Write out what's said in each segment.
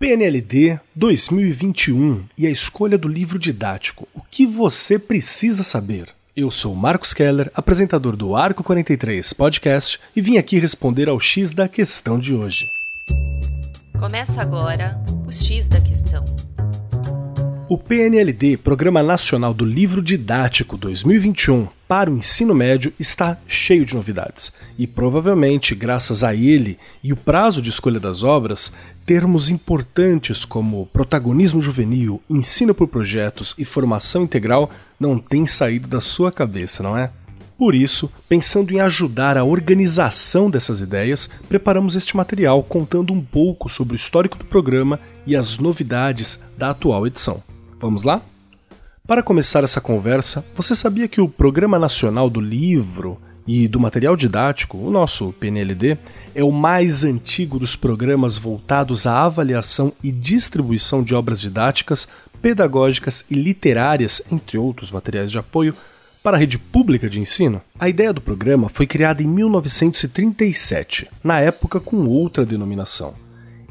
PNLD 2021 e a escolha do livro didático. O que você precisa saber? Eu sou Marcos Keller, apresentador do Arco 43 Podcast, e vim aqui responder ao X da questão de hoje. Começa agora o X da questão. O PNLD, Programa Nacional do Livro Didático 2021, para o ensino médio está cheio de novidades. E provavelmente, graças a ele e o prazo de escolha das obras, termos importantes como protagonismo juvenil, ensino por projetos e formação integral não têm saído da sua cabeça, não é? Por isso, pensando em ajudar a organização dessas ideias, preparamos este material contando um pouco sobre o histórico do programa e as novidades da atual edição. Vamos lá? Para começar essa conversa, você sabia que o Programa Nacional do Livro e do Material Didático, o nosso PNLD, é o mais antigo dos programas voltados à avaliação e distribuição de obras didáticas, pedagógicas e literárias, entre outros materiais de apoio, para a rede pública de ensino? A ideia do programa foi criada em 1937, na época com outra denominação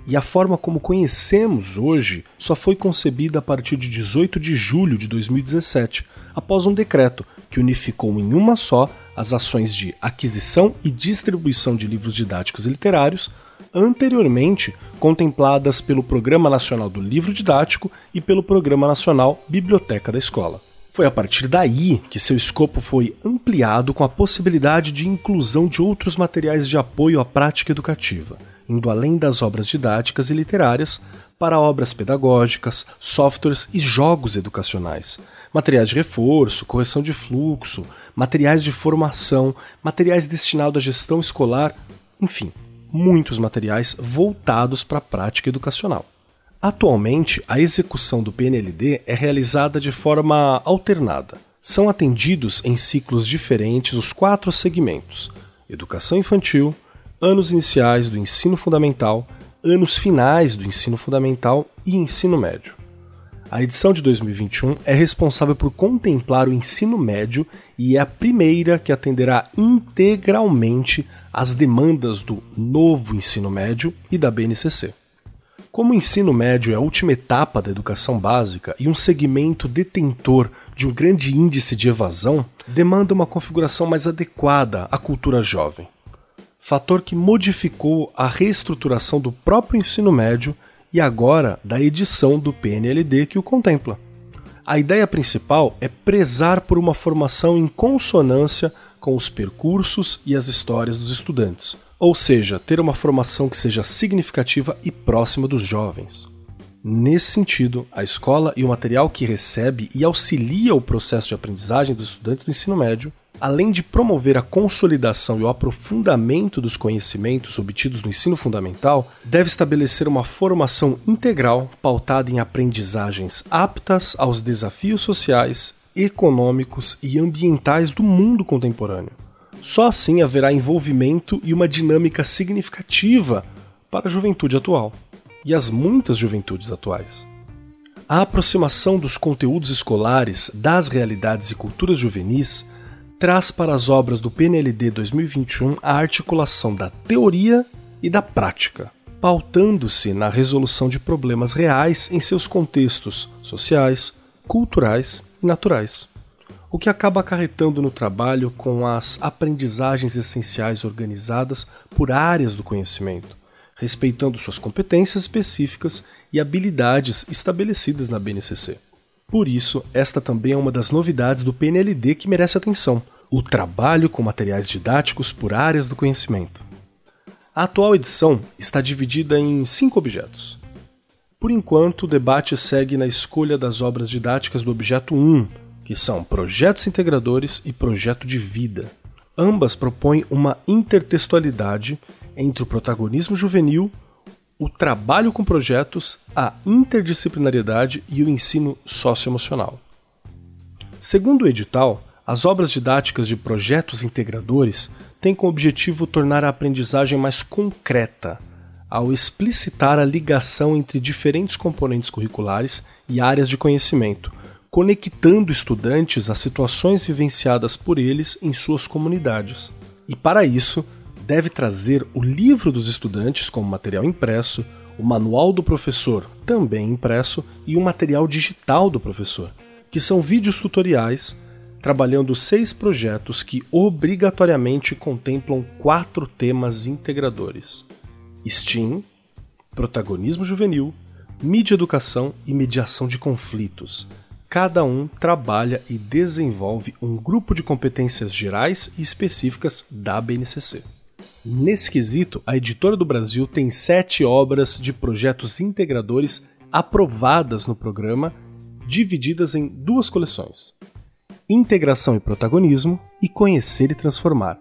e a forma como conhecemos hoje só foi concebida a partir de 18 de julho de 2017, após um decreto que unificou em uma só as ações de aquisição e distribuição de livros didáticos e literários, anteriormente contempladas pelo Programa Nacional do Livro Didático e pelo Programa Nacional Biblioteca da Escola. Foi a partir daí que seu escopo foi ampliado com a possibilidade de inclusão de outros materiais de apoio à prática educativa indo além das obras didáticas e literárias para obras pedagógicas, softwares e jogos educacionais, materiais de reforço, correção de fluxo, materiais de formação, materiais destinados à gestão escolar, enfim, muitos materiais voltados para a prática educacional. Atualmente, a execução do PNLD é realizada de forma alternada. São atendidos em ciclos diferentes os quatro segmentos: educação infantil, anos iniciais do ensino fundamental, anos finais do ensino fundamental e ensino médio. A edição de 2021 é responsável por contemplar o ensino médio e é a primeira que atenderá integralmente às demandas do novo ensino médio e da BNCC. Como o ensino médio é a última etapa da educação básica e um segmento detentor de um grande índice de evasão, demanda uma configuração mais adequada à cultura jovem fator que modificou a reestruturação do próprio ensino médio e agora da edição do PNLD que o contempla. A ideia principal é prezar por uma formação em consonância com os percursos e as histórias dos estudantes, ou seja, ter uma formação que seja significativa e próxima dos jovens. Nesse sentido, a escola e o material que recebe e auxilia o processo de aprendizagem dos estudantes do ensino médio além de promover a consolidação e o aprofundamento dos conhecimentos obtidos no ensino fundamental, deve estabelecer uma formação integral pautada em aprendizagens aptas aos desafios sociais, econômicos e ambientais do mundo contemporâneo. Só assim haverá envolvimento e uma dinâmica significativa para a juventude atual e as muitas juventudes atuais. A aproximação dos conteúdos escolares das realidades e culturas juvenis traz para as obras do PNLD 2021 a articulação da teoria e da prática, pautando-se na resolução de problemas reais em seus contextos sociais, culturais e naturais, o que acaba acarretando no trabalho com as aprendizagens essenciais organizadas por áreas do conhecimento, respeitando suas competências específicas e habilidades estabelecidas na BNCC. Por isso, esta também é uma das novidades do PNLD que merece atenção: o trabalho com materiais didáticos por áreas do conhecimento. A atual edição está dividida em cinco objetos. Por enquanto, o debate segue na escolha das obras didáticas do objeto 1, que são projetos integradores e projeto de vida. Ambas propõem uma intertextualidade entre o protagonismo juvenil o trabalho com projetos, a interdisciplinariedade e o ensino socioemocional. Segundo o edital, as obras didáticas de projetos integradores têm como objetivo tornar a aprendizagem mais concreta, ao explicitar a ligação entre diferentes componentes curriculares e áreas de conhecimento, conectando estudantes às situações vivenciadas por eles em suas comunidades. E para isso, deve trazer o livro dos estudantes como material impresso, o Manual do Professor, também impresso, e o material digital do professor, que são vídeos tutoriais trabalhando seis projetos que obrigatoriamente contemplam quatro temas integradores: STEAM, protagonismo juvenil, mídia educação e mediação de conflitos. Cada um trabalha e desenvolve um grupo de competências gerais e específicas da BNCC. Nesse quesito, a Editora do Brasil tem sete obras de projetos integradores aprovadas no programa, divididas em duas coleções: Integração e Protagonismo e Conhecer e Transformar.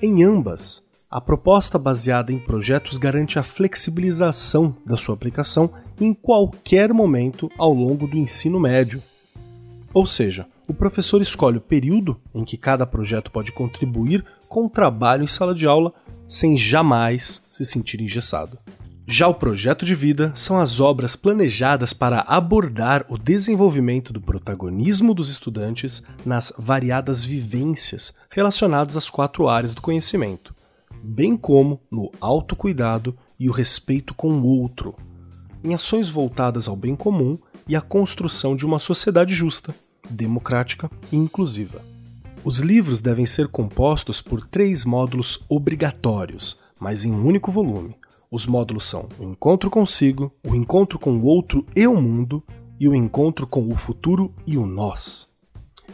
Em ambas, a proposta baseada em projetos garante a flexibilização da sua aplicação em qualquer momento ao longo do ensino médio. Ou seja, o professor escolhe o período em que cada projeto pode contribuir com o trabalho em sala de aula sem jamais se sentir engessado. Já o projeto de vida são as obras planejadas para abordar o desenvolvimento do protagonismo dos estudantes nas variadas vivências relacionadas às quatro áreas do conhecimento, bem como no autocuidado e o respeito com o outro, em ações voltadas ao bem comum e à construção de uma sociedade justa, democrática e inclusiva. Os livros devem ser compostos por três módulos obrigatórios, mas em um único volume. Os módulos são o encontro consigo, o encontro com o outro e o mundo e o encontro com o futuro e o nós.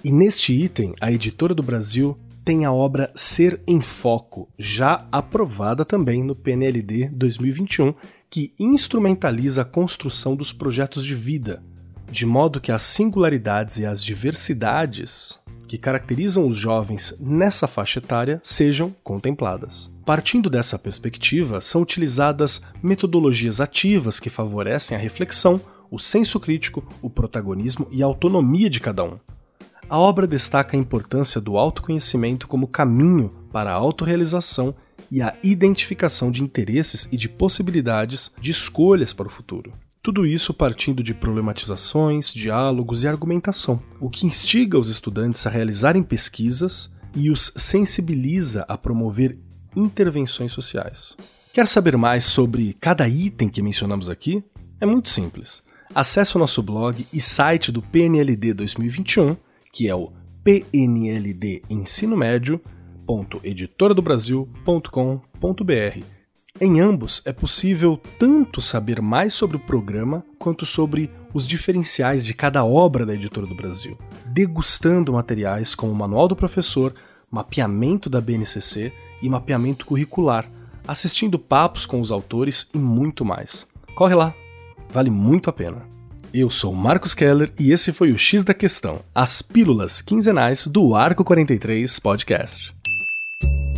E neste item, a editora do Brasil tem a obra Ser em Foco, já aprovada também no PNLD 2021, que instrumentaliza a construção dos projetos de vida, de modo que as singularidades e as diversidades que caracterizam os jovens nessa faixa etária sejam contempladas. Partindo dessa perspectiva, são utilizadas metodologias ativas que favorecem a reflexão, o senso crítico, o protagonismo e a autonomia de cada um. A obra destaca a importância do autoconhecimento como caminho para a autorrealização e a identificação de interesses e de possibilidades de escolhas para o futuro. Tudo isso partindo de problematizações, diálogos e argumentação, o que instiga os estudantes a realizarem pesquisas e os sensibiliza a promover intervenções sociais. Quer saber mais sobre cada item que mencionamos aqui? É muito simples. Acesse o nosso blog e site do PNLD 2021, que é o pnld.ensinomédio.editoradobrasil.com.br em ambos é possível tanto saber mais sobre o programa quanto sobre os diferenciais de cada obra da Editora do Brasil, degustando materiais como o Manual do Professor, mapeamento da BNCC e mapeamento curricular, assistindo papos com os autores e muito mais. Corre lá, vale muito a pena. Eu sou Marcos Keller e esse foi o X da Questão, as pílulas quinzenais do Arco 43 Podcast.